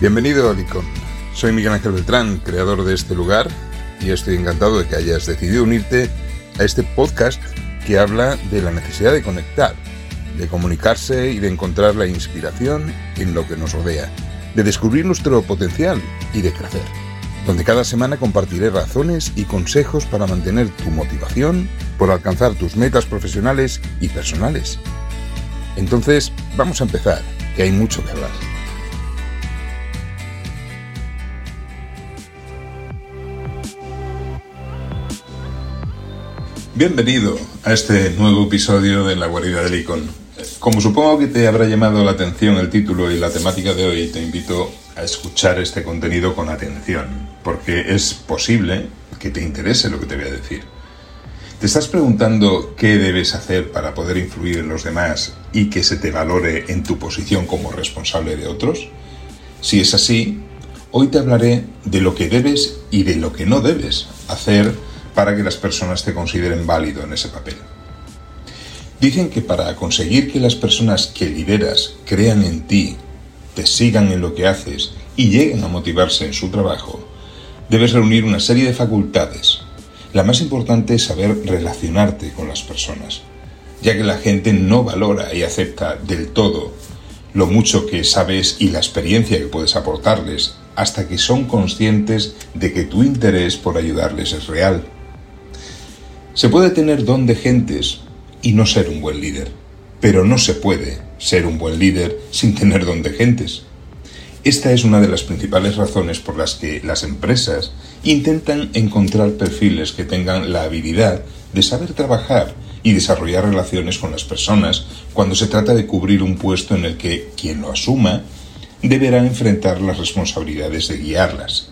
Bienvenido a Licon. Soy Miguel Ángel Beltrán, creador de este lugar, y estoy encantado de que hayas decidido unirte a este podcast que habla de la necesidad de conectar, de comunicarse y de encontrar la inspiración en lo que nos rodea, de descubrir nuestro potencial y de crecer, donde cada semana compartiré razones y consejos para mantener tu motivación por alcanzar tus metas profesionales y personales. Entonces, vamos a empezar, que hay mucho que hablar. Bienvenido a este nuevo episodio de La Guarida del Icon. Como supongo que te habrá llamado la atención el título y la temática de hoy, te invito a escuchar este contenido con atención, porque es posible que te interese lo que te voy a decir. ¿Te estás preguntando qué debes hacer para poder influir en los demás y que se te valore en tu posición como responsable de otros? Si es así, hoy te hablaré de lo que debes y de lo que no debes hacer para que las personas te consideren válido en ese papel. Dicen que para conseguir que las personas que lideras crean en ti, te sigan en lo que haces y lleguen a motivarse en su trabajo, debes reunir una serie de facultades. La más importante es saber relacionarte con las personas, ya que la gente no valora y acepta del todo lo mucho que sabes y la experiencia que puedes aportarles hasta que son conscientes de que tu interés por ayudarles es real. Se puede tener don de gentes y no ser un buen líder, pero no se puede ser un buen líder sin tener don de gentes. Esta es una de las principales razones por las que las empresas intentan encontrar perfiles que tengan la habilidad de saber trabajar y desarrollar relaciones con las personas cuando se trata de cubrir un puesto en el que quien lo asuma deberá enfrentar las responsabilidades de guiarlas.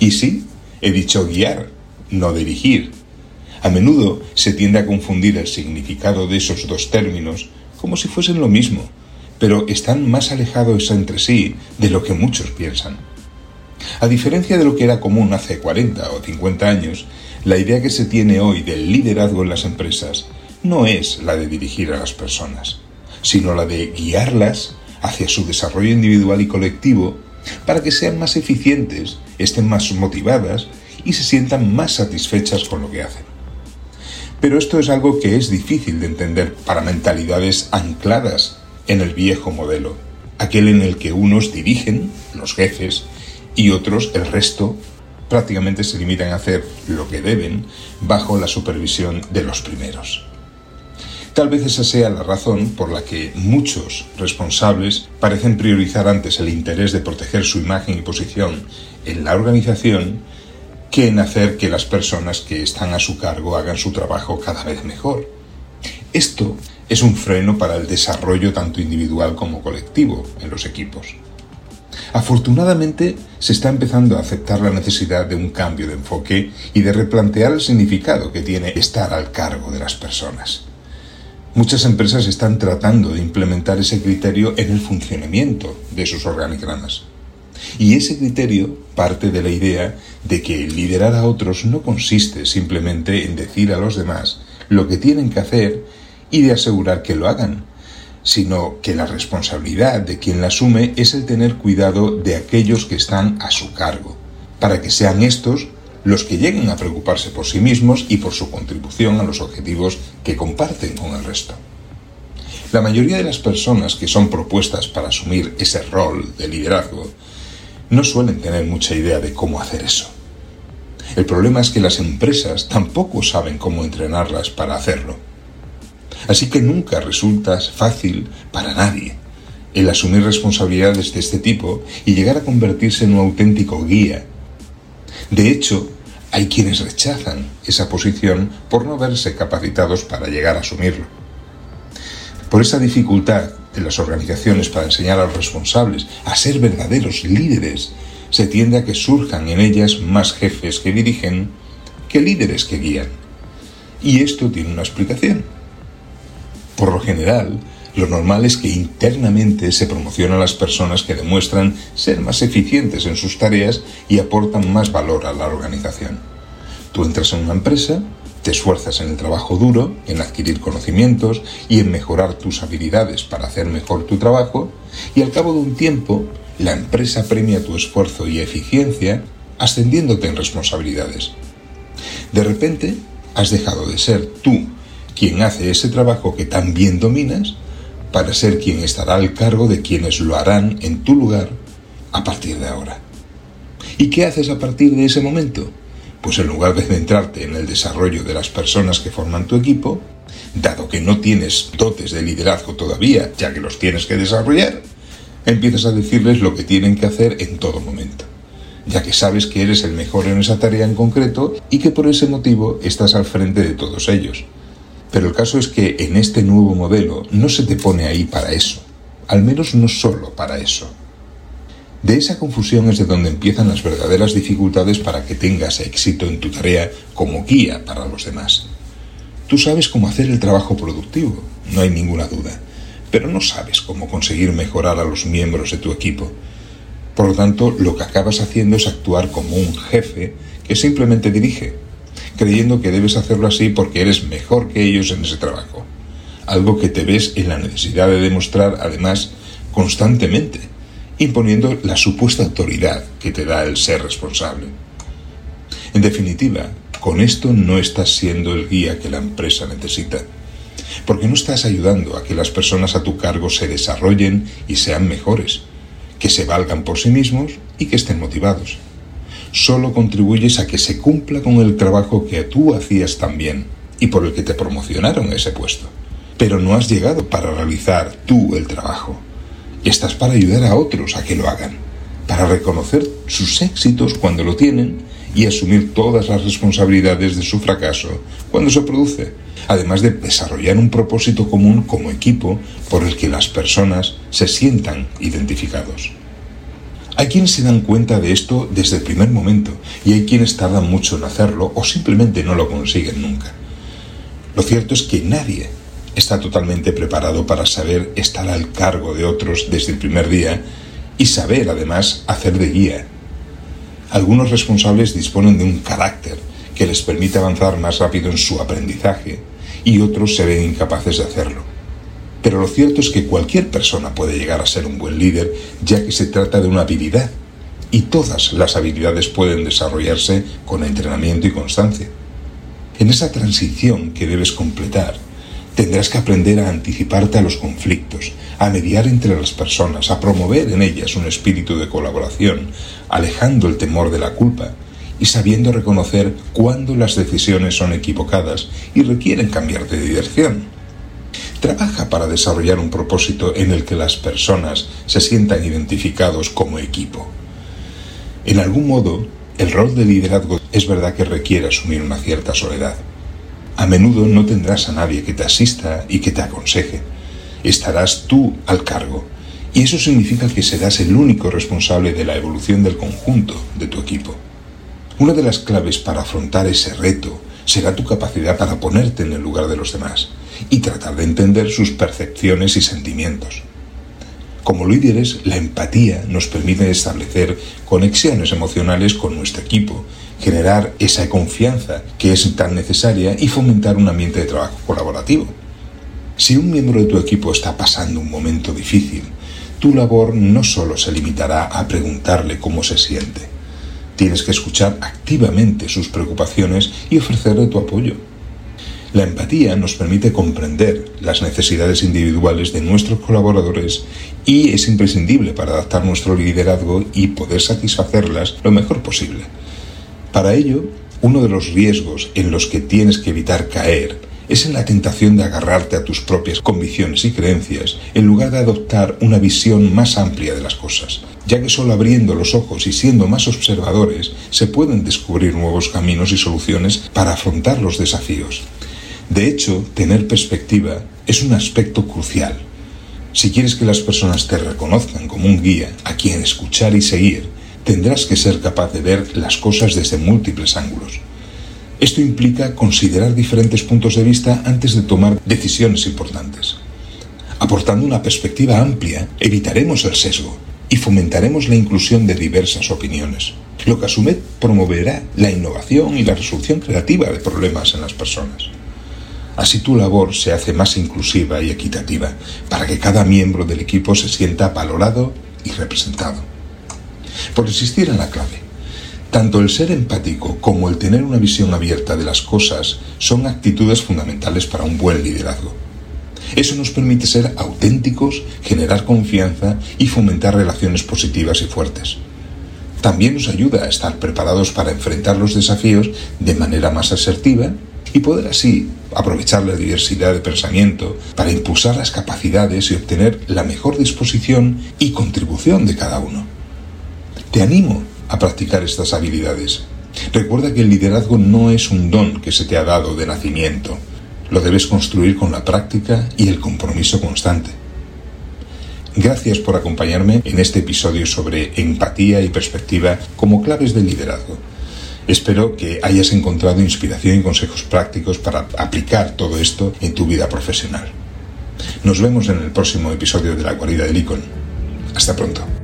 Y sí, he dicho guiar, no dirigir, a menudo se tiende a confundir el significado de esos dos términos como si fuesen lo mismo, pero están más alejados entre sí de lo que muchos piensan. A diferencia de lo que era común hace 40 o 50 años, la idea que se tiene hoy del liderazgo en las empresas no es la de dirigir a las personas, sino la de guiarlas hacia su desarrollo individual y colectivo para que sean más eficientes, estén más motivadas y se sientan más satisfechas con lo que hacen. Pero esto es algo que es difícil de entender para mentalidades ancladas en el viejo modelo, aquel en el que unos dirigen, los jefes, y otros, el resto, prácticamente se limitan a hacer lo que deben bajo la supervisión de los primeros. Tal vez esa sea la razón por la que muchos responsables parecen priorizar antes el interés de proteger su imagen y posición en la organización que en hacer que las personas que están a su cargo hagan su trabajo cada vez mejor. Esto es un freno para el desarrollo tanto individual como colectivo en los equipos. Afortunadamente se está empezando a aceptar la necesidad de un cambio de enfoque y de replantear el significado que tiene estar al cargo de las personas. Muchas empresas están tratando de implementar ese criterio en el funcionamiento de sus organigramas. Y ese criterio parte de la idea de que liderar a otros no consiste simplemente en decir a los demás lo que tienen que hacer y de asegurar que lo hagan, sino que la responsabilidad de quien la asume es el tener cuidado de aquellos que están a su cargo, para que sean estos los que lleguen a preocuparse por sí mismos y por su contribución a los objetivos que comparten con el resto. La mayoría de las personas que son propuestas para asumir ese rol de liderazgo no suelen tener mucha idea de cómo hacer eso. El problema es que las empresas tampoco saben cómo entrenarlas para hacerlo. Así que nunca resulta fácil para nadie el asumir responsabilidades de este tipo y llegar a convertirse en un auténtico guía. De hecho, hay quienes rechazan esa posición por no verse capacitados para llegar a asumirlo. Por esa dificultad de las organizaciones para enseñar a los responsables a ser verdaderos líderes, se tiende a que surjan en ellas más jefes que dirigen que líderes que guían. Y esto tiene una explicación. Por lo general, lo normal es que internamente se promocionan las personas que demuestran ser más eficientes en sus tareas y aportan más valor a la organización. Tú entras en una empresa, te esfuerzas en el trabajo duro, en adquirir conocimientos y en mejorar tus habilidades para hacer mejor tu trabajo, y al cabo de un tiempo, la empresa premia tu esfuerzo y eficiencia ascendiéndote en responsabilidades. De repente, has dejado de ser tú quien hace ese trabajo que tan bien dominas para ser quien estará al cargo de quienes lo harán en tu lugar a partir de ahora. ¿Y qué haces a partir de ese momento? Pues en lugar de centrarte en el desarrollo de las personas que forman tu equipo, dado que no tienes dotes de liderazgo todavía, ya que los tienes que desarrollar, empiezas a decirles lo que tienen que hacer en todo momento, ya que sabes que eres el mejor en esa tarea en concreto y que por ese motivo estás al frente de todos ellos. Pero el caso es que en este nuevo modelo no se te pone ahí para eso, al menos no solo para eso. De esa confusión es de donde empiezan las verdaderas dificultades para que tengas éxito en tu tarea como guía para los demás. Tú sabes cómo hacer el trabajo productivo, no hay ninguna duda, pero no sabes cómo conseguir mejorar a los miembros de tu equipo. Por lo tanto, lo que acabas haciendo es actuar como un jefe que simplemente dirige, creyendo que debes hacerlo así porque eres mejor que ellos en ese trabajo. Algo que te ves en la necesidad de demostrar, además, constantemente, imponiendo la supuesta autoridad que te da el ser responsable. En definitiva, con esto no estás siendo el guía que la empresa necesita, porque no estás ayudando a que las personas a tu cargo se desarrollen y sean mejores, que se valgan por sí mismos y que estén motivados solo contribuyes a que se cumpla con el trabajo que tú hacías también y por el que te promocionaron ese puesto. Pero no has llegado para realizar tú el trabajo. Estás para ayudar a otros a que lo hagan, para reconocer sus éxitos cuando lo tienen y asumir todas las responsabilidades de su fracaso cuando se produce, además de desarrollar un propósito común como equipo por el que las personas se sientan identificados. Hay quienes se dan cuenta de esto desde el primer momento y hay quienes tardan mucho en hacerlo o simplemente no lo consiguen nunca. Lo cierto es que nadie está totalmente preparado para saber estar al cargo de otros desde el primer día y saber además hacer de guía. Algunos responsables disponen de un carácter que les permite avanzar más rápido en su aprendizaje y otros se ven incapaces de hacerlo. Pero lo cierto es que cualquier persona puede llegar a ser un buen líder, ya que se trata de una habilidad, y todas las habilidades pueden desarrollarse con entrenamiento y constancia. En esa transición que debes completar, tendrás que aprender a anticiparte a los conflictos, a mediar entre las personas, a promover en ellas un espíritu de colaboración, alejando el temor de la culpa y sabiendo reconocer cuándo las decisiones son equivocadas y requieren cambiar de dirección. Trabaja para desarrollar un propósito en el que las personas se sientan identificados como equipo. En algún modo, el rol de liderazgo es verdad que requiere asumir una cierta soledad. A menudo no tendrás a nadie que te asista y que te aconseje. Estarás tú al cargo. Y eso significa que serás el único responsable de la evolución del conjunto de tu equipo. Una de las claves para afrontar ese reto será tu capacidad para ponerte en el lugar de los demás y tratar de entender sus percepciones y sentimientos. Como líderes, la empatía nos permite establecer conexiones emocionales con nuestro equipo, generar esa confianza que es tan necesaria y fomentar un ambiente de trabajo colaborativo. Si un miembro de tu equipo está pasando un momento difícil, tu labor no solo se limitará a preguntarle cómo se siente. Tienes que escuchar activamente sus preocupaciones y ofrecerle tu apoyo. La empatía nos permite comprender las necesidades individuales de nuestros colaboradores y es imprescindible para adaptar nuestro liderazgo y poder satisfacerlas lo mejor posible. Para ello, uno de los riesgos en los que tienes que evitar caer es en la tentación de agarrarte a tus propias convicciones y creencias en lugar de adoptar una visión más amplia de las cosas, ya que solo abriendo los ojos y siendo más observadores se pueden descubrir nuevos caminos y soluciones para afrontar los desafíos. De hecho, tener perspectiva es un aspecto crucial. Si quieres que las personas te reconozcan como un guía a quien escuchar y seguir, tendrás que ser capaz de ver las cosas desde múltiples ángulos. Esto implica considerar diferentes puntos de vista antes de tomar decisiones importantes. Aportando una perspectiva amplia, evitaremos el sesgo y fomentaremos la inclusión de diversas opiniones, lo que a su vez promoverá la innovación y la resolución creativa de problemas en las personas. Así tu labor se hace más inclusiva y equitativa, para que cada miembro del equipo se sienta valorado y representado. Por insistir en la clave, tanto el ser empático como el tener una visión abierta de las cosas son actitudes fundamentales para un buen liderazgo. Eso nos permite ser auténticos, generar confianza y fomentar relaciones positivas y fuertes. También nos ayuda a estar preparados para enfrentar los desafíos de manera más asertiva y poder así aprovechar la diversidad de pensamiento para impulsar las capacidades y obtener la mejor disposición y contribución de cada uno. Te animo a practicar estas habilidades. Recuerda que el liderazgo no es un don que se te ha dado de nacimiento. Lo debes construir con la práctica y el compromiso constante. Gracias por acompañarme en este episodio sobre empatía y perspectiva como claves del liderazgo. Espero que hayas encontrado inspiración y consejos prácticos para aplicar todo esto en tu vida profesional. Nos vemos en el próximo episodio de La Guarida del Icon. Hasta pronto.